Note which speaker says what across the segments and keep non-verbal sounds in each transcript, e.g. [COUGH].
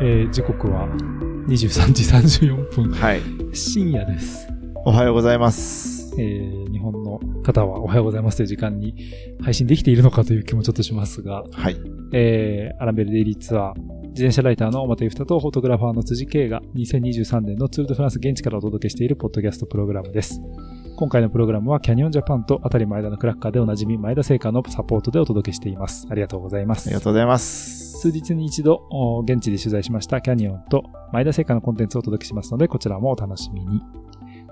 Speaker 1: えー時刻は23時34分。
Speaker 2: はい。
Speaker 1: 深夜です。
Speaker 2: おはようございます。
Speaker 1: えー日本の方はおはようございますという時間に配信できているのかという気もちょっとしますが、
Speaker 2: はい。
Speaker 1: えーアランベルデイリーツアー、自転車ライターの表ゆふたとフォトグラファーの辻圭が2023年のツールドフランス現地からお届けしているポッドキャストプログラムです。今回のプログラムはキャニオンジャパンとあたり前田のクラッカーでおなじみ前田製菓のサポートでお届けしています。ありがとうございます。
Speaker 2: ありがとうございます。
Speaker 1: 数日に一度、現地で取材しましたキャニオンと前田製菓のコンテンツをお届けしますので、こちらもお楽しみに。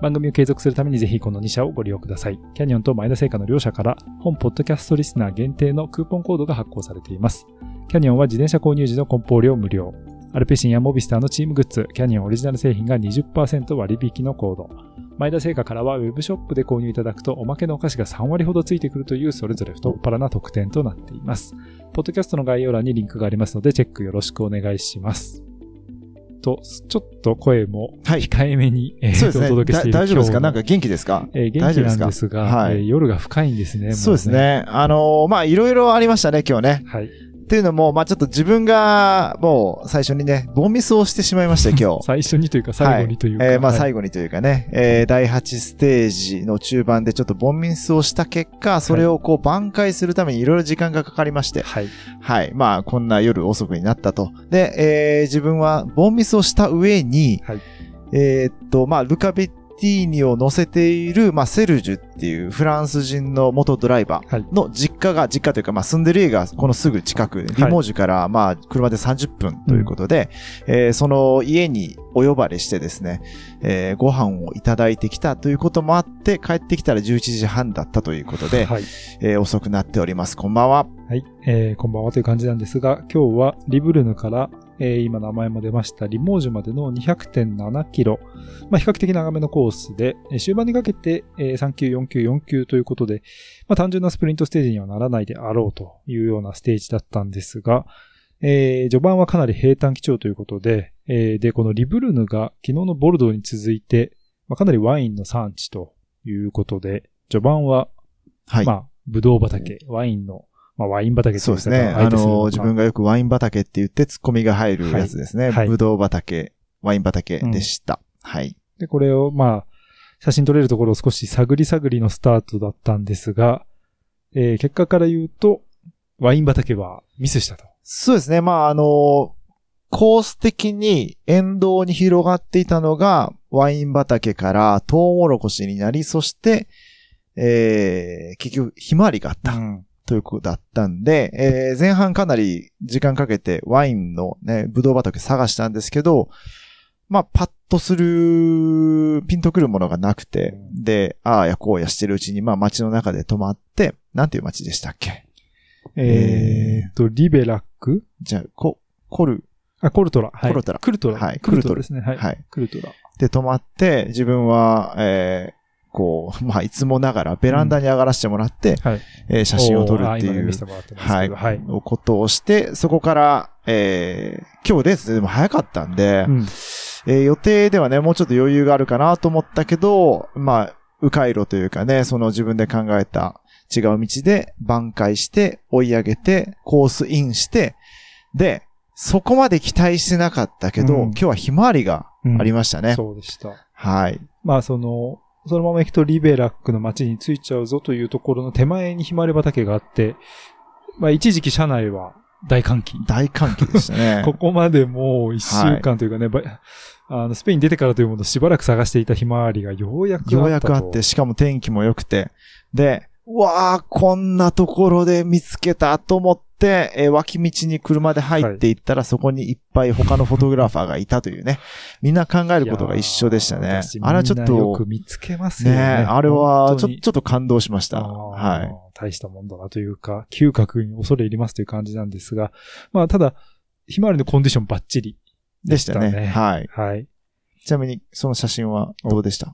Speaker 1: 番組を継続するためにぜひこの2社をご利用ください。キャニオンと前田製菓の両社から本ポッドキャストリスナー限定のクーポンコードが発行されています。キャニオンは自転車購入時の梱包料無料。アルペシンやモビスターのチームグッズ、キャニオンオリジナル製品が20%割引のコード。前田製菓からはウェブショップで購入いただくとおまけのお菓子が3割ほどついてくるというそれぞれ太っ腹な特典となっています。ポッドキャストの概要欄にリンクがありますのでチェックよろしくお願いします。と、ちょっと声も
Speaker 2: はい。
Speaker 1: 控えめに、えー
Speaker 2: そうですね。
Speaker 1: お届けしている
Speaker 2: だ大丈夫ですかなんか元気ですか？
Speaker 1: えー元気なんですが、
Speaker 2: はい
Speaker 1: えー夜が深いんですね。も
Speaker 2: そうです。ね。あのーまあ、いろいろありましたね、今日ね。
Speaker 1: はい。
Speaker 2: っていうのも、まあ、ちょっと自分が、もう、最初にね、ボンミスをしてしまいました、今日。[LAUGHS]
Speaker 1: 最初にというか最後にというか。
Speaker 2: はいえーまあ
Speaker 1: はい
Speaker 2: 最後にというかね、えー第8ステージの中盤でちょっとボンミスをした結果、それをこう挽回するためにいろいろ時間がかかりまして、
Speaker 1: はい。
Speaker 2: はい。まあ、こんな夜遅くになったと。で、えー自分はボンミスをした上に、
Speaker 1: はい
Speaker 2: えーっと、まあ、ルカベッティーニを乗せている、まあ、セルジュっていうフランス人の元ドライバー。
Speaker 1: はい。
Speaker 2: の実家が、実家というか、まあ、住んでる家がこのすぐ近く、リモージュから、まあ、車で30分ということで、えーその家にお呼ばれしてですね、えーご飯をいただいてきたということもあって、帰ってきたら11時半だったということで、
Speaker 1: はい。
Speaker 2: えー遅くなっております。こんばんは。
Speaker 1: はい。えーこんばんはという感じなんですが、今日はリブルヌから、えー今名前も出ましたリモージュまでの200.7キロ。まあ、比較的長めのコースで、えー終盤にかけて、えー3級、4級、4級ということで、まあ、単純なスプリントステージにはならないであろうというようなステージだったんですが、えー序盤はかなり平坦基調ということで、えーで、このリブルヌが昨日のボルドーに続いて、まあ、かなりワインの産地ということで、序盤は
Speaker 2: はい。
Speaker 1: まあ、ブドウ畑、ワインの、まあ、ワイン畑
Speaker 2: そうですね。あの、自分がよくワイン畑って言ってツッコミが入るやつですね。
Speaker 1: はいはい
Speaker 2: ぶどう畑、ワイン畑でした。はい。
Speaker 1: で、これを、まあ、写真撮れるところを少し探り探りのスタートだったんですが、えー結果から言うと、ワイン畑はミスしたと。
Speaker 2: そうですね。まあ、あの、コース的に沿道に広がっていたのが、ワイン畑からトウモロコシになり、そして、えー、結局、ひまわりがあった。
Speaker 1: ん。
Speaker 2: ということだったんで、えー前半かなり時間かけてワインのね、ブドウ畑探したんですけど、まあ、パッとする、ピンとくるものがなくて、で、ああやこうやしてるうちに、まあ街の中で泊まって、なんていう街でしたっけ？
Speaker 1: えーっと、リベラック？
Speaker 2: じゃあ、コ、コル、
Speaker 1: あ、コルトラ。はい。
Speaker 2: コルトラ
Speaker 1: クルトラ。
Speaker 2: はい
Speaker 1: クルトラですね。はい。
Speaker 2: はい。
Speaker 1: クルトラ。
Speaker 2: で泊まって、自分は、えーこう、[LAUGHS] まあ、いつもながらベランダに上がらせてもらって、
Speaker 1: はい。
Speaker 2: えー写真を撮るっていうはい。
Speaker 1: はい。
Speaker 2: ことをして、そこから、えー今日レースでも早かったんで、
Speaker 1: うん。
Speaker 2: えー予定ではね、もうちょっと余裕があるかなと思ったけど、まあ、迂回路というかね、その自分で考えた違う道で挽回して、追い上げて、コースインして、で、そこまで期待してなかったけど、
Speaker 1: うん
Speaker 2: 今日はひまわりがありましたね。
Speaker 1: そうでした。
Speaker 2: はい。
Speaker 1: まあ、その、そのまま行くとリベラックの街に着いちゃうぞというところの手前にひまわり畑があって、まあ、一時期車内は大歓喜。
Speaker 2: 大歓喜でしたね。[LAUGHS]
Speaker 1: ここまでもう一週間というかね、ばあの、スペイン出てからというものをしばらく探していたひまわりがようやくあったと
Speaker 2: ようやくあって、しかも天気も良くて。で、うわあ、こんなところで見つけたと思って、えー脇道に車で入っていったら、そこにいっぱい他のフォトグラファーがいたというね。[LAUGHS] みんな考えることが一緒でしたね。あれはちょっ
Speaker 1: みんなよ
Speaker 2: と
Speaker 1: く、見つけますよね。
Speaker 2: ねあれはちょ、ちょっと感動しました。はい。
Speaker 1: 大したもんだなというか、嗅覚に恐れ入りますという感じなんですが、まあ、ただ、ひまわりのコンディションバッチリ
Speaker 2: でしたね。
Speaker 1: ね
Speaker 2: はい。
Speaker 1: はい。
Speaker 2: ちなみに、その写真はどうでした？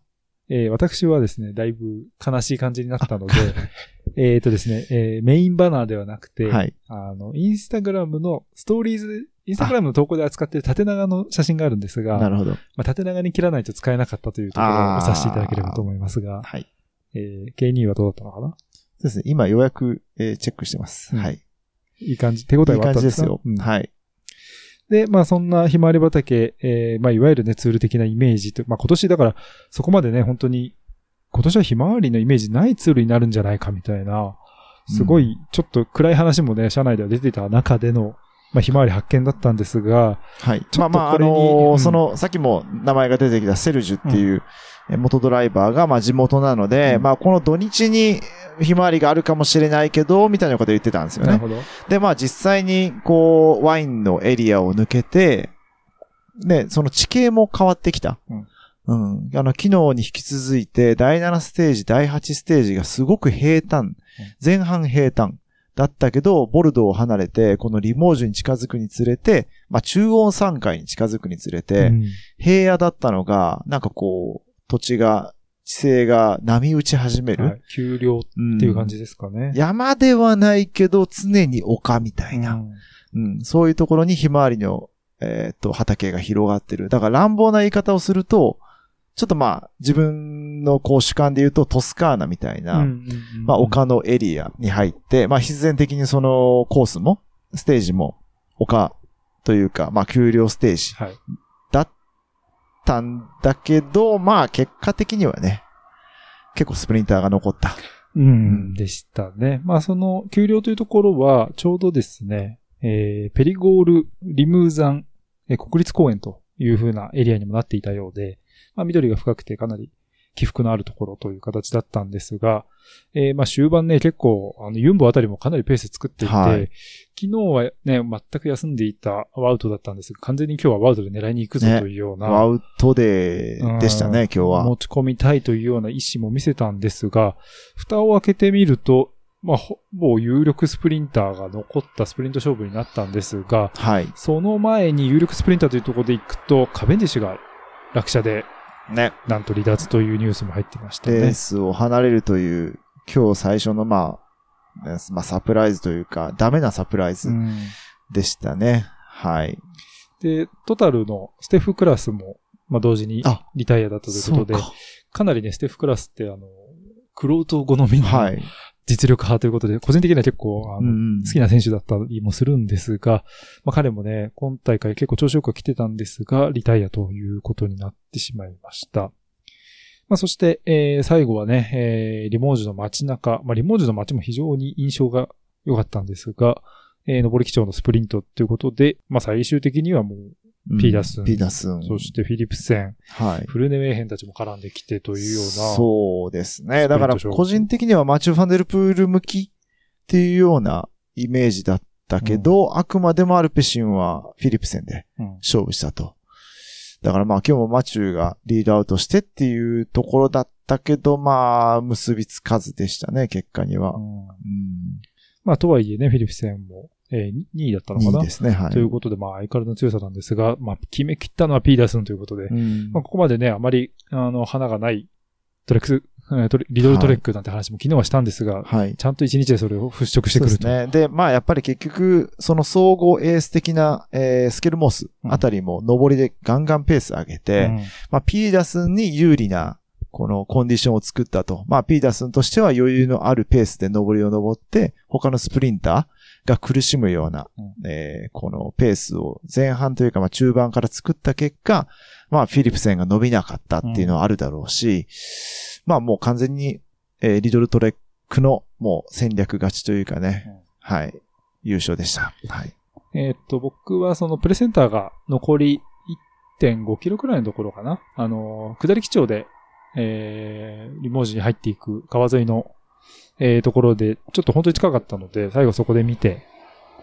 Speaker 1: えー私はですね、だいぶ悲しい感じになったので、[LAUGHS] えっとですね、えーメインバナーではなくて、
Speaker 2: はい。
Speaker 1: あの、インスタグラムのストーリーズ、インスタグラムの投稿で扱っている縦長の写真があるんですが、
Speaker 2: なるほど。
Speaker 1: まあ、縦長に切らないと使えなかったというところをさせていただければと思いますが、
Speaker 2: はい。
Speaker 1: えー、K2 はどうだったのかな？
Speaker 2: そうですね。今ようやく、えーチェックしてます。
Speaker 1: うん
Speaker 2: はい。
Speaker 1: いい感じ、手応え
Speaker 2: いい
Speaker 1: はあったんでか？
Speaker 2: 感じですすよ。
Speaker 1: うん
Speaker 2: はい。
Speaker 1: で、まあそんなひまわり畑、えーまあいわゆるね、ツール的なイメージと、まあ今年だからそこまでね、本当に、今年はひまわりのイメージないツールになるんじゃないかみたいな、すごい、ちょっと暗い話もね、社内では出てた中での、まあひまわり発見だったんですが、
Speaker 2: はい。まあまあ、あのー
Speaker 1: うん。
Speaker 2: その、さっきも名前が出てきたセルジュっていう、え元ドライバーが、まあ地元なので、
Speaker 1: うん
Speaker 2: まあこの土日に、ひまわりがあるかもしれないけど、みたいなこと言ってたんですよね。
Speaker 1: なるほど。
Speaker 2: で、まあ実際に、こう、ワインのエリアを抜けて、ね、その地形も変わってきた。うん。あの、昨日に引き続いて、第7ステージ、第8ステージがすごく平坦。前半平坦。だったけど、ボルドーを離れて、このリモージュに近づくにつれて、まあ中音山海に近づくにつれて、
Speaker 1: うん
Speaker 2: 平野だったのが、なんかこう、土地が、地勢が波打ち始める？
Speaker 1: はい。丘陵っていう感じですかね。
Speaker 2: 山ではないけど、常に丘みたいな。
Speaker 1: うん
Speaker 2: うん、そういうところにひまわりの、えーっと、畑が広がってる。だから乱暴な言い方をすると、ちょっとまあ、自分のこう主観で言うとトスカーナみたいな、
Speaker 1: うんうんうん
Speaker 2: まあ丘のエリアに入って、まあ必然的にそのコースも、ステージも、丘というか、まあ丘陵ステージたんだけど、まあ結果的にはね、結構スプリンターが残った。
Speaker 1: うん、でしたね。まあ、その、給料というところは、ちょうどですね、えー、ペリゴール・リムーザン、えー国立公園というふうなエリアにもなっていたようで、まあ、緑が深くてかなり起伏のあるところという形だったんですが、えー、まあ、終盤ね、結構、あの、ユンボあたりもかなりペース作っていて、
Speaker 2: はい
Speaker 1: 昨日はね、全く休んでいたワウトだったんですが、完全に今日はワウトで狙いに行くぞ
Speaker 2: ね
Speaker 1: というような、
Speaker 2: ワウトデーでしたね、今日は。
Speaker 1: 持ち込みたいというような意思も見せたんですが、蓋を開けてみると、まあ、ほぼ有力スプリンターが残ったスプリント勝負になったんですが、
Speaker 2: はい。
Speaker 1: その前に有力スプリンターというところで行くと、カベンディッシュが落車で、
Speaker 2: ね。
Speaker 1: なんと離脱というニュースも入ってました
Speaker 2: レー
Speaker 1: ね。
Speaker 2: スを離れるという、今日最初のまあ、ねまあサプライズというか、ダメなサプライズ
Speaker 1: うん
Speaker 2: でしたね。はい。
Speaker 1: で、トタルのステフクラスも、まあ、同時に
Speaker 2: あ
Speaker 1: リタイアだったということで、
Speaker 2: そう
Speaker 1: かなりね、ステフクラスって、あの、クロート好みの
Speaker 2: はい。
Speaker 1: 実力派ということで、個人的には結構、あの、
Speaker 2: うん
Speaker 1: 好きな選手だったりもするんですが、まあ彼もね、今大会結構調子よく来てたんですが、リタイアということになってしまいました。まあそして、えー最後はね、えーリモージュの街中、まあリモージュの街も非常に印象が良かったんですが、えー、登り基調のスプリントということで、まあ最終的にはもう、
Speaker 2: うん
Speaker 1: ピーダスン
Speaker 2: ピーダスン。
Speaker 1: そしてフィリプセン、
Speaker 2: はい。
Speaker 1: フルネウェーヘンたちも絡んできてというような、
Speaker 2: そうですね。だから、個人的にはマチュー・ファンデルプール向きっていうようなイメージだったけど、あくまでもアルペシンはフィリプセンで
Speaker 1: うん
Speaker 2: 勝負したと。だからまあ今日もマチューがリードアウトしてっていうところだったけど、まあ結びつかずでしたね、結果には。
Speaker 1: うん
Speaker 2: うん。
Speaker 1: まあとはいえね、フィリプセンも、えー、2位だったのかな？
Speaker 2: いいですね、はい。
Speaker 1: ということで、まあ、相変わらずの強さなんですが、まあ、決め切ったのはピーダースンということで、
Speaker 2: うん
Speaker 1: まあ、ここまでね、あまり、あの、花がないトレックス、リドルトレックなんて話も昨日はしたんですが、
Speaker 2: はい。
Speaker 1: ちゃんと一日でそれを払拭してくると。
Speaker 2: そうですね。で、まあやっぱり結局、その総合エース的な、えースケルモスあたりも上りでガンガンペース上げて、
Speaker 1: うん
Speaker 2: まあピーダスンに有利な、このコンディションを作ったと。まあピーダスンとしては余裕のあるペースで上りを登って、他のスプリンターが苦しむような、
Speaker 1: うん
Speaker 2: えーこのペースを前半というかまあ中盤から作った結果、まあフィリプセンが伸びなかったっていうのはあるだろうし、まあもう完全に、えーリドルトレックのもう戦略勝ちというかね、
Speaker 1: うん
Speaker 2: はい、優勝でした。はい。
Speaker 1: えーっと、僕はそのプレセンターが残り1.5キロくらいのところかな。あの、下り基調で、えー、リモージに入っていく川沿いの、えー、ところで、ちょっと本当に近かったので、最後そこで見て、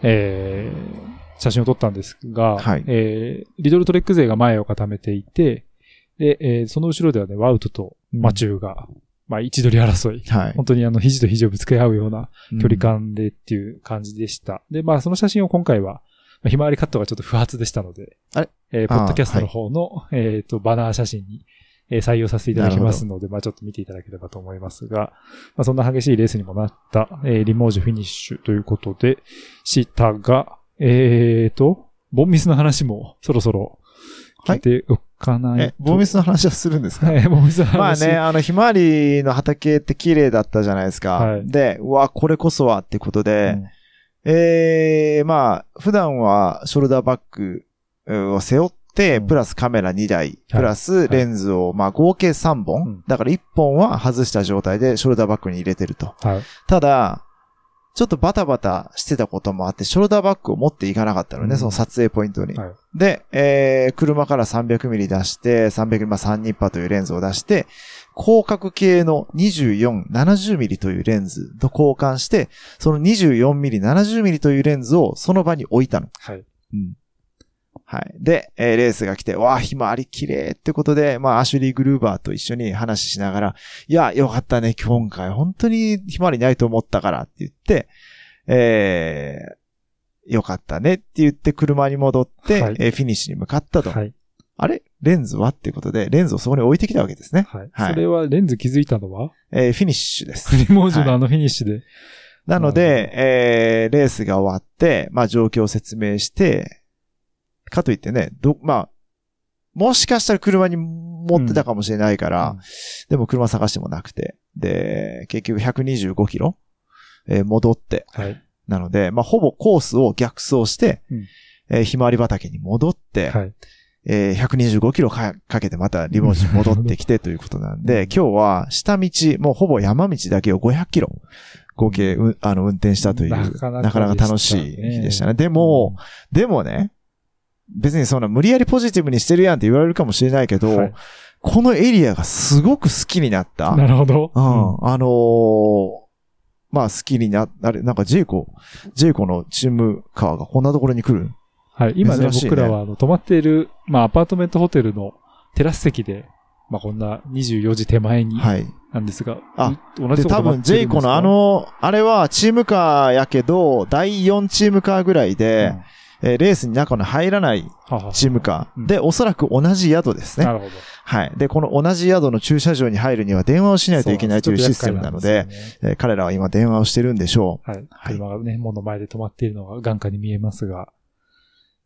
Speaker 1: えー、写真を撮ったんですが、
Speaker 2: はい
Speaker 1: えー、リドルトレック勢が前を固めていて、で、えー、その後ろではね、ワウトとマチューが、まあ、位置取り争い。
Speaker 2: はい。
Speaker 1: 本当にあの、肘と肘をぶつけ合うような距離
Speaker 2: うん。
Speaker 1: 感でっていう感じでした。で、まあその写真を今回は、まあひまわりカットがちょっと不発でしたので、
Speaker 2: あれ？
Speaker 1: えーポッドキャストの方の、えっ、と、バナー写真に、えー採用させていただきますので、まあちょっと見ていただければと思いますが、まあそんな激しいレースにもなった、えーリモージュフィニッシュということで、したが、えっ、と、ボンミスの話もそろそろ聞いておかないと。
Speaker 2: え、ボーミスの話はするんですか？
Speaker 1: はい、ボンミスの話。
Speaker 2: まあね、あの、ひまわりの畑って綺麗だったじゃないですか。
Speaker 1: はい
Speaker 2: で、うわ、これこそはってことで、
Speaker 1: うん
Speaker 2: ええまあ、普段はショルダーバッグを背負っプラスカメラ2台、プラスレンズを、まあ合計3
Speaker 1: うん
Speaker 2: 本。だから1本は外した状態でショルダーバッグに入れてると。
Speaker 1: はい。
Speaker 2: ただ、ちょっとバタバタしてたこともあって、ショルダーバッグを持っていかなかったのね、
Speaker 1: うん
Speaker 2: その撮影ポイントに。
Speaker 1: はい
Speaker 2: で、えー、車から300ミリ出して、300ミリ、まあ3ニッパーというレンズを出して、広角系の24、70ミリというレンズと交換して、その24ミリ、70ミリというレンズをその場に置いたの。
Speaker 1: はい。
Speaker 2: うん。はい。で、えーレースが来て、わあ、ひまわり綺麗ってことで、まあ、アシュリー・グルーバーと一緒に話しながら、いや、よかったね、今回、本当にひまわりないと思ったからって言って、えー、よかったねって言って車に戻って、
Speaker 1: はい
Speaker 2: えーフィニッシュに向かったと。
Speaker 1: はい。
Speaker 2: あれ？レンズはっていうことで、レンズをそこに置いてきたわけですね。
Speaker 1: はい。
Speaker 2: はい
Speaker 1: それはレンズ気づいたのは？
Speaker 2: えーフィニッシュです。
Speaker 1: リモージュのあのフィニッシュで。
Speaker 2: なので、えー、レースが終わって、まあ状況を説明して、かといってね、ど、まあ、もしかしたら車に持ってたかもしれないから、
Speaker 1: うん。
Speaker 2: でも車探してもなくて、で、結局125キロ、えー戻って、
Speaker 1: はい。
Speaker 2: なので、まあほぼコースを逆走して、
Speaker 1: うん。
Speaker 2: えーひまわり畑に戻って、
Speaker 1: はい。
Speaker 2: えー125キロかかけてまたリモージに戻ってきてということなんで、今日は下道、もうほぼ山道だけを500キロ、合計、うあの、運転したという、
Speaker 1: な
Speaker 2: な
Speaker 1: かなか
Speaker 2: かなか楽しい日でしたね。でも、でもね、別にそんな無理やりポジティブにしてるやんって言われるかもしれないけど、
Speaker 1: はい
Speaker 2: このエリアがすごく好きになった。
Speaker 1: なるほど。
Speaker 2: うん。あのーまあ好きにな、あれ、なんかジェイコ、ジェイコのチームカーがこんなところに来る
Speaker 1: はい。今ね、
Speaker 2: ね
Speaker 1: 僕らはあの泊まっている、まあアパートメントホテルのテラス席で、まあこんな24時手前に
Speaker 2: はい。
Speaker 1: なんですが、
Speaker 2: あ
Speaker 1: う同じ
Speaker 2: で、多分、ジェイコのあの、あれはチームカーやけど、第4チームカーぐらいで、えーレースに中に入らないチームカ
Speaker 1: うん
Speaker 2: ー。で、おそらく同じ宿ですね。
Speaker 1: なるほど。
Speaker 2: はい。で、この同じ宿の駐車場に入るには電話をしないといけないというシステムなので、
Speaker 1: でね
Speaker 2: えー彼らは今電話をしてるんでしょ
Speaker 1: はい。
Speaker 2: はい
Speaker 1: 車がね、門の前で止まっているのが眼下に見えますが、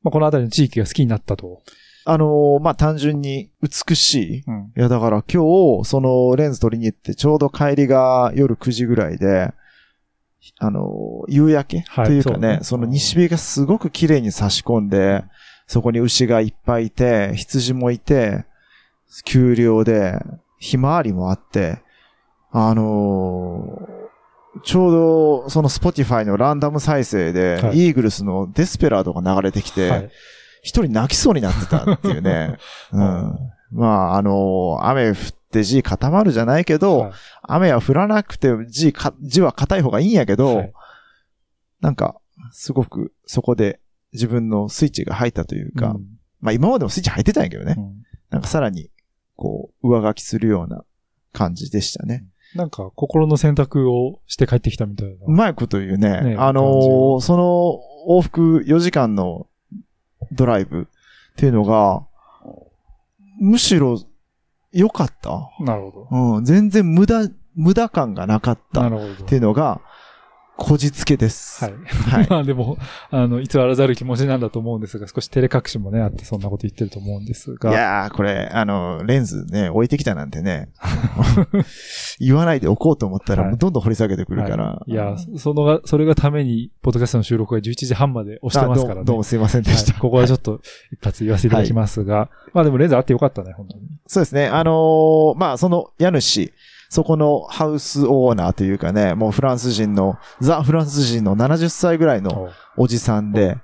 Speaker 1: まあこの辺りの地域が好きになったと。
Speaker 2: う。あのーまあ、単純に美しい。
Speaker 1: うん。
Speaker 2: いや、だから今日、そのレンズ取りに行って、ちょうど帰りが夜9時ぐらいで、あのー夕焼け？
Speaker 1: はい
Speaker 2: というかね、
Speaker 1: そ
Speaker 2: の西日がすごく綺麗に差し込んで、そこに牛がいっぱいいて、羊もいて、丘陵で、ひまわりもあって、あのーちょうど、その Spotify のランダム再生で、
Speaker 1: はい
Speaker 2: イーグルスのデスペラードが流れてきて、
Speaker 1: はい。
Speaker 2: 一人泣きそうになってたっていうね。[LAUGHS] うん。まあ、あの、雨降って地固まるじゃないけど、
Speaker 1: はい
Speaker 2: 雨は降らなくて地か、地は硬い方がいいんやけど、
Speaker 1: はい
Speaker 2: なんか、すごくそこで自分のスイッチが入ったというか、
Speaker 1: うん
Speaker 2: まあ今までもスイッチ入ってたんやけどね。
Speaker 1: うん
Speaker 2: なんかさらに、こう、上書きするような感じでしたね。
Speaker 1: なんか心の選択をして帰ってきたみたいな。
Speaker 2: うまいこと言うね。
Speaker 1: ね
Speaker 2: あのー
Speaker 1: が
Speaker 2: その往復4時間のドライブっていうのが、むしろ良かった。
Speaker 1: なるほ
Speaker 2: うん、全然無駄、無駄感がなかっ
Speaker 1: ど。な
Speaker 2: た
Speaker 1: るほど。
Speaker 2: っていうのが、こじつけです。
Speaker 1: はい。
Speaker 2: はい。[LAUGHS]
Speaker 1: まあでも、あの、偽らざる気持ちなんだと思うんですが、少し照れ隠しもね、あってそんなこと言ってると思うんです
Speaker 2: い
Speaker 1: が。
Speaker 2: やー、これ、あの、レンズね、置いてきたなんてね、[LAUGHS] 言わないでおこうと思ったら、どんどん掘り下げてくるから。
Speaker 1: はいいや、そのが、それがために、ポッドキャストの収録が11時半まで押してますからね。
Speaker 2: あどうもどうもすいませんでした。
Speaker 1: はいここはちょっと一発言わせていただきますが、まあでもレンズあってよかったね、本当に。
Speaker 2: そうですね。あのーまあ、その家主、そこのハウスオーナーというかね、もうフランス人の、ザ・フランス人の70歳ぐらいのおじさんで、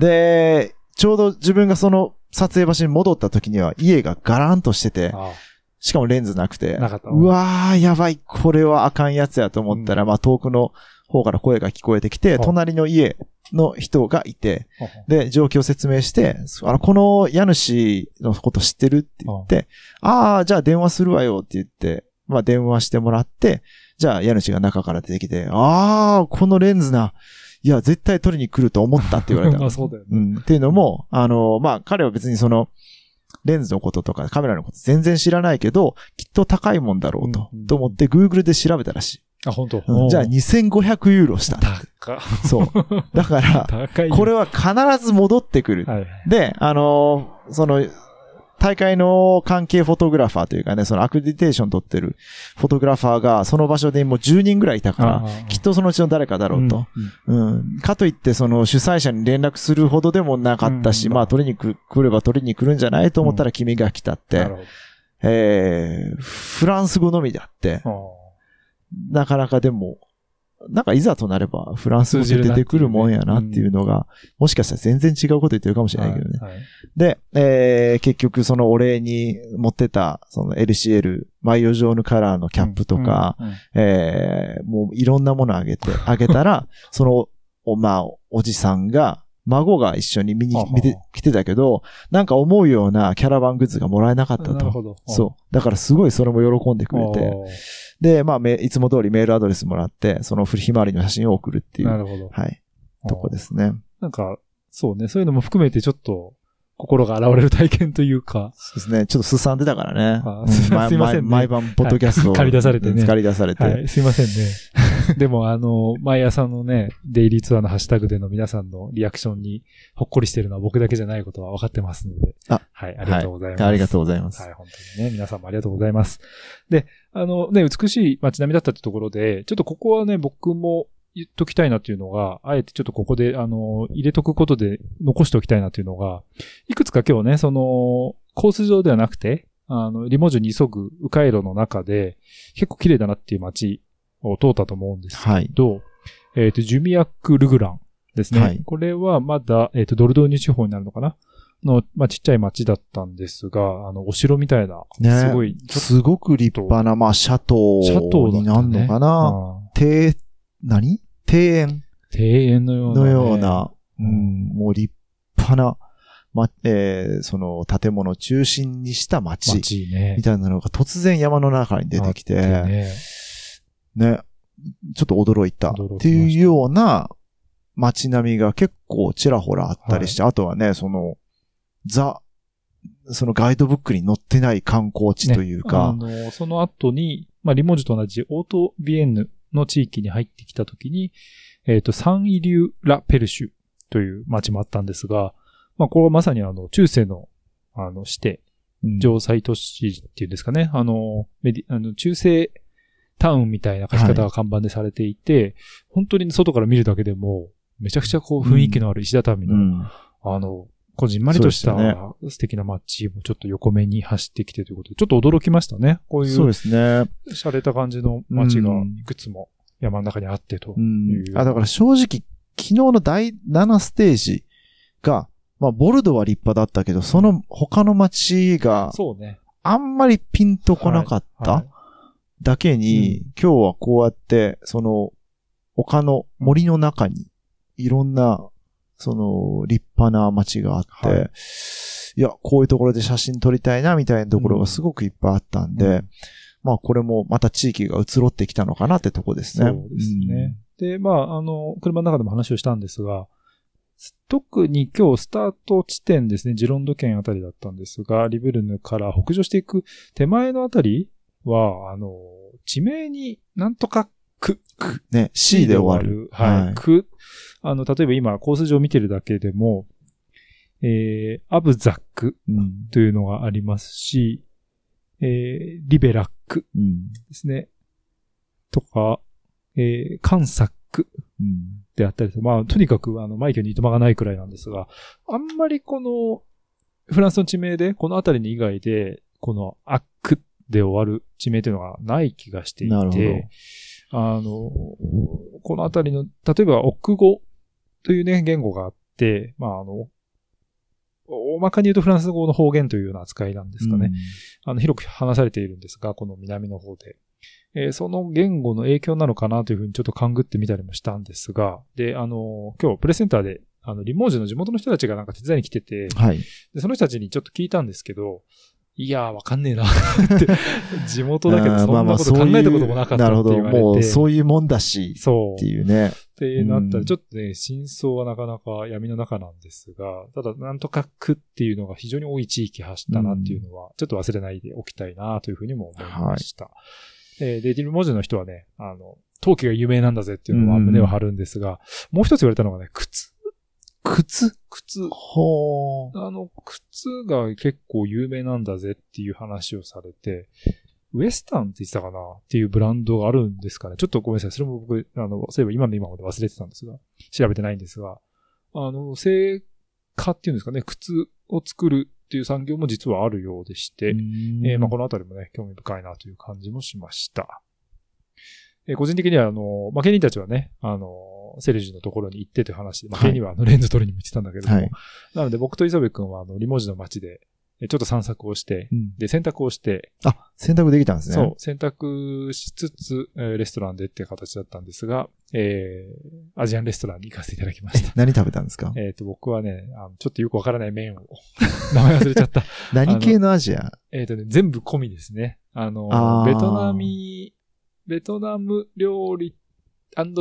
Speaker 2: で、ちょうど自分がその撮影場所に戻った時には家がガランとしてて、
Speaker 1: あ
Speaker 2: しかもレンズなくて、うわー、やばい、これはあかんやつやと思ったら、まあ遠くの方から声が聞こえてきて、
Speaker 1: う。ん
Speaker 2: 隣の家の人がいて、
Speaker 1: あ
Speaker 2: で、状況を説明して、あの、この家主のこと知ってるって言って、ああ、じゃあ電話するわよって言って、まあ電話してもらって、じゃあ家主が中から出てきて、ああ、このレンズな、いや、絶対取りに来ると思ったって言われた。[LAUGHS]
Speaker 1: まあそうだよね。
Speaker 2: うん。っていうのも、あの、まあ、彼は別にその、レンズのこととかカメラのこと全然知らないけど、きっと高いもんだろうと、
Speaker 1: うんうん
Speaker 2: と思って Google で調べたらしい。
Speaker 1: あ、本当？
Speaker 2: うんじゃあ
Speaker 1: おー
Speaker 2: 2500ユーロした。
Speaker 1: 高
Speaker 2: そう。だから。これは必ず戻ってくる。
Speaker 1: はい。
Speaker 2: で、あのーその、大会の関係フォトグラファーというかね、そのアクリディテーション取ってるフォトグラファーが、その場所でもう10人ぐらいいたから、きっとそのうちの誰かだろうと。うん。かといって、その主催者に連絡するほどでもなかったし、まあ取りに来れば取りに来るんじゃないと思ったら君が来たって、えー、フランス語のみであって、なかなかでも、なんかいざとなればフランス語で出てくるもんやなっていうのが、もしかしたら全然違うこと言ってるかもしれないけどね。はい。はい、で、えー、結局そのお礼に持ってた、その LCL、マイオジョーヌカラーのキャップとか、うんうんうん、えー、もういろんなものあげて、あげたら、[LAUGHS] その、お、まあ、おじさんが、孫が一緒に見に、見て、来てたけど、なんか思うようなキャラバングッズがもらえなかったと。そう。だからすごいそれも喜んでくれて。で、まあ、いつも通りメールアドレスもらって、そのひまわりの写真を送るっていう。なるほど。はい。とこですね。
Speaker 1: なんか、そうね、そういうのも含めてちょっと、心が現れる体験というか。
Speaker 2: そうですね。ちょっとすさんでたからね。
Speaker 1: うん、すいませんね。
Speaker 2: 毎晩、ポッドキャストを、
Speaker 1: 借り出されてね。
Speaker 2: 借り出されて。は
Speaker 1: い、すいませんね。[LAUGHS] でも、あの、毎朝のね、デイリーツアーのハッシュタグでの皆さんのリアクションにほっこりしてるのは僕だけじゃないことは分かってますので。あ、はい、ありがとうございます。はい、
Speaker 2: ありがとうございます。
Speaker 1: はい、本当にね、皆さんもありがとうございます。で、あのね、美しい街並みだったってところで、ちょっとここはね、僕も言っときたいなっていうのが、あえてちょっとここで、あの、入れとくことで残しておきたいなっていうのが、いくつか今日ね、その、コース上ではなくて、あの、リモジュに急ぐ迂回路の中で、結構綺麗だなっていう街を通ったと思うんですけど、はい、えっ、ー、と、ジュミアック・ルグランですね。はい、これはまだ、えっ、ー、と、ドルドーニュ地方になるのかな？の、まあ、ちっちゃい町だったんですが、あの、お城みたいな、ね、すごい、
Speaker 2: すごく立派な、まあ、シャトーシャトーになるのかな、ね、何？庭園。
Speaker 1: 庭園のような、
Speaker 2: ね、のような、うん、もう立派な、ま、えー、その建物を中心にした街。街ね。みたいなのが突然山の中に出てきて、ね。ね、ちょっと驚いた。っていうような街並みが結構ちらほらあったりして、はい、あとはね、その、ザ、そのガイドブックに載ってない観光地というか、
Speaker 1: ね、あの、その後に、まあ、リモジと同じオートビエンヌの地域に入ってきたときに、えっ、ー、と、サンイリュー・ラ・ペルシュという町もあったんですが、まあ、これはまさにあの、中世の、あの、して、城塞都市っていうんですかね、あの、メディ、あの、中世タウンみたいな書き方が看板でされていて、はい、本当に外から見るだけでも、めちゃくちゃこう雰囲気のある石畳の、うん、あの、こじんまりとした素敵な街もちょっと横目に走ってきてということで、ちょっと驚きましたね。こういう。
Speaker 2: そうですね。
Speaker 1: 洒落た感じの街がいくつも山の中にあってという。
Speaker 2: あ、だから正直、昨日の第7ステージが、まあ、ボルドは立派だったけど、その他の街が、そうね。あんまりピンとこなかっただけに、今日はこうやって、その、丘の森の中に、いろんなその、立派な街があって、はい、いや、こういうところで写真撮りたいな、みたいなところがすごくいっぱいあったんで、うん、まあ、これもまた地域が移ろってきたのかなってとこですね。
Speaker 1: そうですね。うん、で、まあ、あの、車の中でも話をしたんですが、特に今日スタート地点ですね、ジロンド県あたりだったんですが、リベルヌから北上していく手前のあたりは、あの、地名になんとかく、
Speaker 2: く、ね、C で終わる。
Speaker 1: はい。く、あの、例えば今、コース上見てるだけでも、えー、アブザックというのがありますし、うん、えー、リベラックですね。うん、とか、えー、カンサックであったりと、まあ、とにかく、あの、マイケルにいとまがないくらいなんですが、あんまりこの、フランスの地名で、この辺りに以外で、このアックで終わる地名というのがない気がしていて、あの、この辺りの、例えば、奥語というね、言語があって、まあ、あの、大まかに言うとフランス語の方言というような扱いなんですかね。うん、あの、広く話されているんですが、この南の方で。えー、その言語の影響なのかなというふうにちょっと勘ぐってみたりもしたんですが、で、あの、今日プレセンターで、あの、リモージの地元の人たちがなんか手伝いに来てて、はい。で、その人たちにちょっと聞いたんですけど、いやー、わかんねえなって [LAUGHS] 地元だけどそんなこと考えたこともなかったって言われて。なるほど。もう
Speaker 2: そういうもんだし。そう。っていうね。
Speaker 1: ってなったら、ちょっとね、真相はなかなか闇の中なんですが、ただ、なんとか区っていうのが非常に多い地域走ったなっていうのは、ちょっと忘れないでおきたいなというふうにも思いました。はい、えー、で、ディル文字の人はね、あの、陶器が有名なんだぜっていうのは胸を張るんですが、もう一つ言われたのがね、靴
Speaker 2: 靴？
Speaker 1: 靴、
Speaker 2: ほー。
Speaker 1: あの、靴が結構有名なんだぜっていう話をされて、ウエスタンって言ってたかなっていうブランドがあるんですかね。ちょっとごめんなさい。それも僕、あの、そういえば今の今まで忘れてたんですが、調べてないんですが、あの、製菓っていうんですかね、靴を作るっていう産業も実はあるようでして、えーまあ、このあたりもね、興味深いなという感じもしました。えー個人的には、あの、まあ、ケニーたちはね、あの、セルジュのところに行ってという話で、まあ、
Speaker 2: はい
Speaker 1: ケニーはあの、レンズ取りにも行ってたんだけれども、
Speaker 2: はい。
Speaker 1: なので僕と磯部君は、あの、リモジの街で、えちょっと散策をして、
Speaker 2: うん
Speaker 1: で、洗濯をして、
Speaker 2: あ、選択できたんですね。
Speaker 1: そう、洗濯しつつ、えーレストランでっていう形だったんですが、えー、アジアンレストランに行かせていただきました。
Speaker 2: 何食べたんですか？[LAUGHS]
Speaker 1: えっと、僕はね、あのちょっとよくわからない麺を、名前忘れちゃった。
Speaker 2: 何系のアジア？
Speaker 1: えっとね、全部込みですね。あの、
Speaker 2: あー
Speaker 1: ベトナミ、ベトナム料理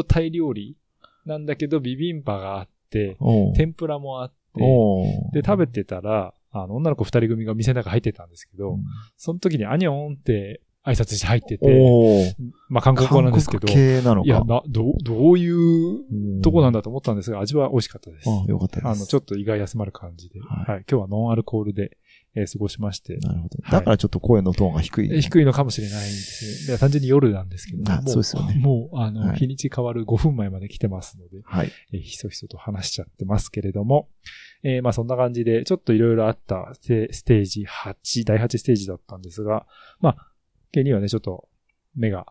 Speaker 1: タイ料理なんだけど、ビビンパがあって、天ぷらもあって、で、食べてたら、あの、女の子二人組が店の中入ってたんですけど、その時にアニョンって挨拶して入ってて、まあ韓国語なんですけど、
Speaker 2: 系なのか。
Speaker 1: いや、な、どう、どういうとこなん
Speaker 2: だ
Speaker 1: だと思ったんですが、味は美味しかったです。
Speaker 2: あよかったです。
Speaker 1: あの、ちょっと胃が休まる感じで、
Speaker 2: は
Speaker 1: はいい、今日はノンアルコールで、えー過ごしまして、
Speaker 2: なるほど。
Speaker 1: はい
Speaker 2: だからちょっと声のトーンが低い、
Speaker 1: えー低いのかもしれないんですね。単純に夜なんですけど、
Speaker 2: あ
Speaker 1: も
Speaker 2: そうですよね [LAUGHS]
Speaker 1: もう、あの、
Speaker 2: はい
Speaker 1: 日にち変わる5分前まで来てますので、
Speaker 2: はい。
Speaker 1: えーひそひそと話しちゃってますけれども、えーまあそんな感じで、ちょっといろいろあったステージ8、第8ステージだったんですが、まあ、ケニーはね、ちょっと目が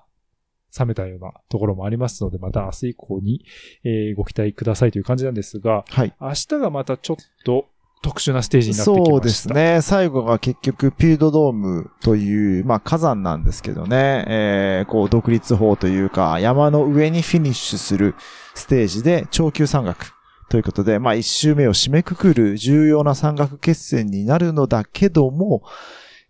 Speaker 1: 覚めたようなところもありますので、また明日以降に、えーご期待くださいという感じなんですが、
Speaker 2: はい。
Speaker 1: 明日がまたちょっと特殊なステージになってきました。
Speaker 2: そうです。ね。最後が結局、ピュードドームという、まあ火山なんですけどね、えー、こう、独立法というか、山の上にフィニッシュするステージで、長級山岳ということで、まあ一周目を締めくくる重要な山岳決戦になるのだけども、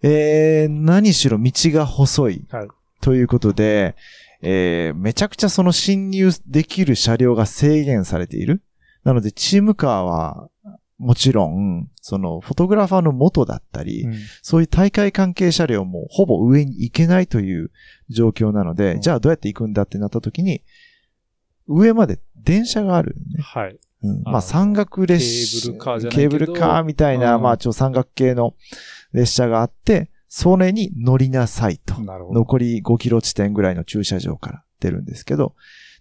Speaker 2: えー、何しろ道が細い。
Speaker 1: はい。
Speaker 2: ということで、えー、めちゃくちゃその侵入できる車両が制限されている。なので、チームカーは、もちろん、その、フォトグラファーの元だったり、
Speaker 1: うん
Speaker 2: そういう大会関係車両もほぼ上に行けないという状況なので、
Speaker 1: うん
Speaker 2: じゃあどうやって行くんだってなった時に、上まで電車がある、ね。
Speaker 1: はい。
Speaker 2: うん、
Speaker 1: あ
Speaker 2: まあ山岳列車、
Speaker 1: ケーブルカーじゃない
Speaker 2: ケーブルカーみたいな、
Speaker 1: うん
Speaker 2: まあちょ山岳系の列車があって、それに乗りなさいと。
Speaker 1: なるほど。
Speaker 2: 残り5キロ地点ぐらいの駐車場から出るんですけど、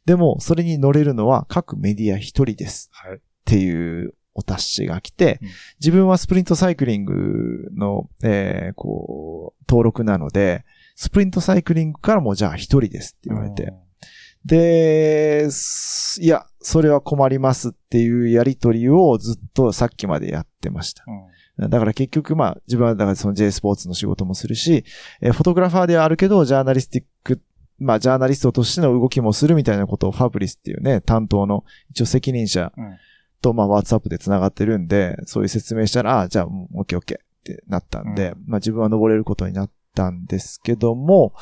Speaker 2: でも、それに乗れるのは各メディア一人です
Speaker 1: はい。
Speaker 2: っていうお達しが来て、
Speaker 1: うん
Speaker 2: 自分はスプリントサイクリングの、えーこう、登録なので、スプリントサイクリングからもじゃあ一人ですって言われて、で、すいや、それは困りますっていうやりとりをずっとさっきまでやってました。
Speaker 1: うん。
Speaker 2: だから結局、まあ、自分はだからその J スポーツの仕事もするし、えーフォトグラファーではあるけど、ジャーナリスティック、まあ、ジャーナリストとしての動きもするみたいなことをファブリスっていうね、担当の一応責任者
Speaker 1: うん
Speaker 2: と、まあ、ワーツアップで繋がってるんで、そういう説明したら、ああ、じゃあ、オッケーオッケーってなったんで、まあ、自分は登れることになったんですけども、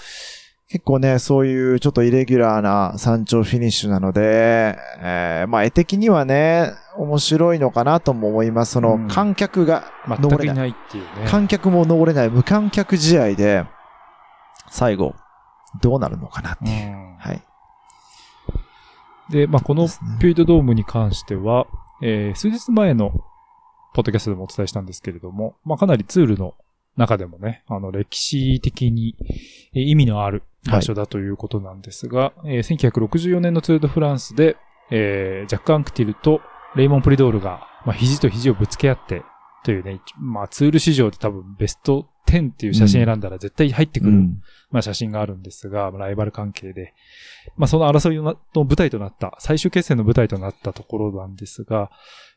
Speaker 2: 結構ね、そういうちょっとイレギュラーな山頂フィニッシュなので、えーまあ、絵的にはね、面白いのかなとも思います。そ
Speaker 1: うん
Speaker 2: の、観客が
Speaker 1: 全
Speaker 2: 登れない。
Speaker 1: くいないっていうね。
Speaker 2: 観客も登れない無観客試合で、最後、どうなるのかなっていう。
Speaker 1: うん
Speaker 2: はい。
Speaker 1: で、まあ、このピュードドームに関しては、えー数日前のポッドキャストでもお伝えしたんですけれども、まあ、かなりツールの中でもね、あの、歴史的にえー意味のある場所だということなんですが、えー1964年のツールドフランスで、えージャック・アンクティルとレイモン・プリドールが、まあ、肘と肘をぶつけ合って、というね、まあ、ツール史上で多分ベスト10っていう写真選んだら絶対入ってくる、
Speaker 2: うん。
Speaker 1: まあ写真があるんですが、ライバル関係で。まあその争いのの舞台となった、最終決戦の舞台となったところなんですが、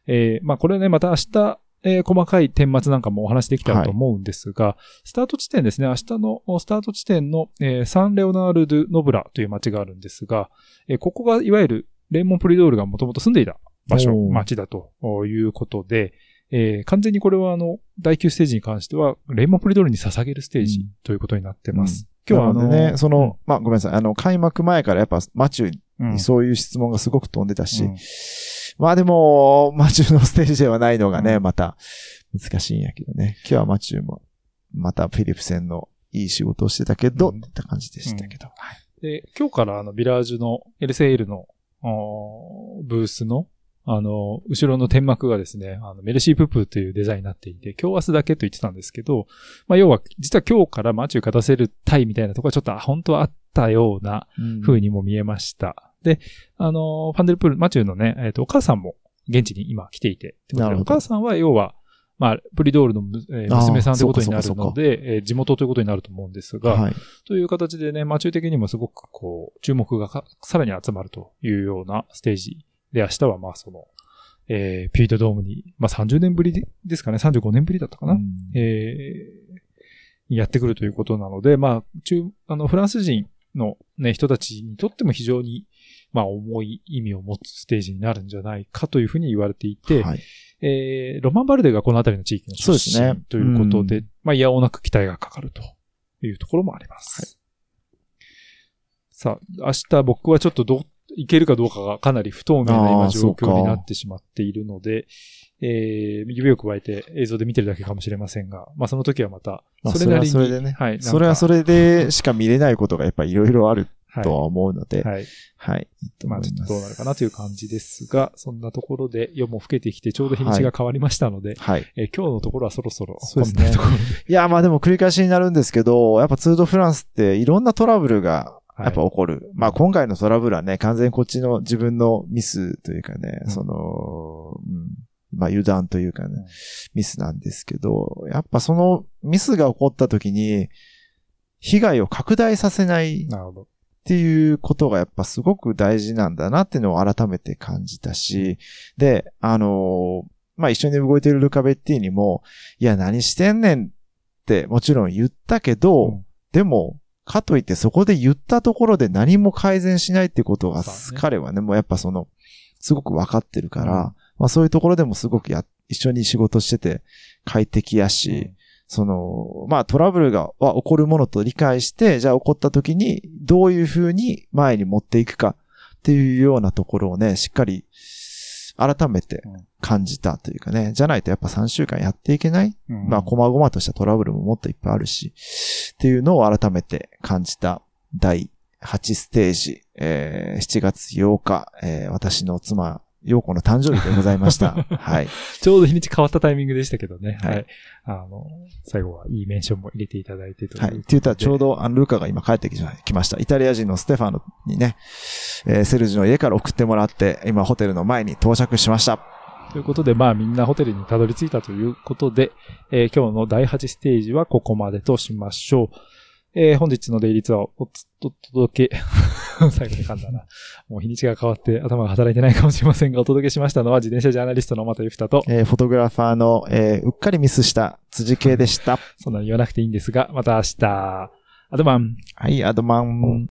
Speaker 1: えーまあこれね、また明日、えー細かい顛末なんかもお話できたらと思うんですが、スタート地点ですね、明日のスタート地点の、えーサンレオナール・ドゥ・ノブラという街があるんですが、えーここがいわゆるレイモン・プリドールがもともと住んでいた場所、街だということで、えー完全にこれはあの、第9ステージに関しては、レイモン・プリドールに捧げるステージ
Speaker 2: うん。
Speaker 1: ということになってます。
Speaker 2: うん。
Speaker 1: 今日はあの、
Speaker 2: ね、その、まあ、ごめんなさい。あの、開幕前からやっぱ、マチュー
Speaker 1: うん。
Speaker 2: にそういう質問がすごく飛んでたし、
Speaker 1: うん。
Speaker 2: まあでも、マチューのステージではないのがね、
Speaker 1: うん。
Speaker 2: また、難しいんやけどね。今日はマチューも、またフィリプセンのいい仕事をしてたけど、
Speaker 1: うん。
Speaker 2: って感じでしたけど。
Speaker 1: で、今日からあの、ビラージュの LCL の、ブースの、あの、後ろの天幕がですね、あの、メルシーププというデザインになっていて、今日明日だけと言ってたんですけど、まあ、要は、実は今日からマチュー勝たせるたいみたいなところはちょっと本当はあったような風にも見えました。で、あの、ファンデルプール、マチューのね、えっ、と、お母さんも現地に今来ていて、ってお母さんは要は、まあ、プリドールのむ、え娘さんということになるので、えー地元ということになると思うんですが、
Speaker 2: はい。
Speaker 1: という形でね、マチュー的にもすごくこう、注目がかさらに集まるというようなステージで、明日はまあその、えー、ピュイトドームに、まあ30年ぶりでですかね、35年ぶりだったかな、
Speaker 2: うん。
Speaker 1: えー、やってくるということなので、まあ、中、あの、フランス人のね、人たちにとっても非常に、まあ、重い意味を持つステージになるんじゃないかというふうに言われていて、
Speaker 2: はい。
Speaker 1: えー、ロマンバルデがこの辺りの地域の出身ということで、
Speaker 2: うん。
Speaker 1: まあ、いやおなく期待がかかるというところもあります。さあ、明日僕はちょっとどう、いけるかどうかがかなり不透明な状況になってしまっているので、えー、指を加えて映像で見てるだけかもしれませんが、まあその時はまた、
Speaker 2: まあ
Speaker 1: それなりに、
Speaker 2: それはそれでね
Speaker 1: はい。
Speaker 2: それはそれでしか見れないことがやっぱりいろいろある
Speaker 1: はい
Speaker 2: とは思うので、
Speaker 1: はい。
Speaker 2: はい。いいと思います
Speaker 1: まあちょっとどうなるかなという感じですが、そんなところで夜も更けてきてちょうど日にちが変わりましたので、
Speaker 2: はい。
Speaker 1: えー今日のところはそろそろ、
Speaker 2: そうですねいや、まあでも繰り返しになるんですけど、やっぱツードフランスっていろんなトラブルが
Speaker 1: はい
Speaker 2: やっぱ起こる。まあ今回のトラブルはね、完全にこっちの自分のミスというかね、
Speaker 1: うん。
Speaker 2: その、うん、まあ油断というかね、
Speaker 1: うん。
Speaker 2: ミスなんですけど、やっぱそのミスが起こった時に、被害を拡大させない。っていうことがやっぱすごく大事なんだなっていうのを改めて感じたし、で、あのーまあ、一緒に動いているルカベッティにも、いや、何してんねんってもちろん言ったけど、
Speaker 1: うん。
Speaker 2: でも、かといってそこで言ったところで何も改善しないってことが、彼はね、もうやっぱその、すごく分かってるから、
Speaker 1: うん。
Speaker 2: まあそういうところでもすごくや、一緒に仕事してて快適やし、
Speaker 1: うん。
Speaker 2: その、まあトラブルが、は起こるものと理解して、じゃあ起こった時にどういうふうに前に持っていくかっていうようなところをね、しっかり改めて
Speaker 1: うん。
Speaker 2: 感じたというかね、じゃないとやっぱ3週間やっていけない、
Speaker 1: うん。
Speaker 2: まあ、細々としたトラブルももっといっぱいあるし、っていうのを改めて感じた第8ステージ、えー7月8日、えー私の妻、陽子の誕生日でございました。[LAUGHS] はい。
Speaker 1: ちょうど日にち変わったタイミングでしたけどね。
Speaker 2: はい
Speaker 1: はい。あの、最後はいいメンションも入れていただいてと
Speaker 2: はい。って言ったらちょうど、あの、ルカが今帰ってききました。イタリア人のステファノにね、えーセルジの家から送ってもらって、今ホテルの前に到着しました。
Speaker 1: ということで、まあみんなホテルにたどり着いたということで、えー今日の第8ステージはここまでとしましょう。えー本日のデイリーツアーをお届け、最後に噛んだな。もう日にちが変わって頭が働いてないかもしれませんが、お届けしましたのは自転車ジャーナリストの又ゆふたと、
Speaker 2: えーフォトグラファーの、えーうっかりミスした辻系でした。[LAUGHS]
Speaker 1: そんなに言わなくていいんですが、また明日、アドバン。
Speaker 2: はい、アドマン。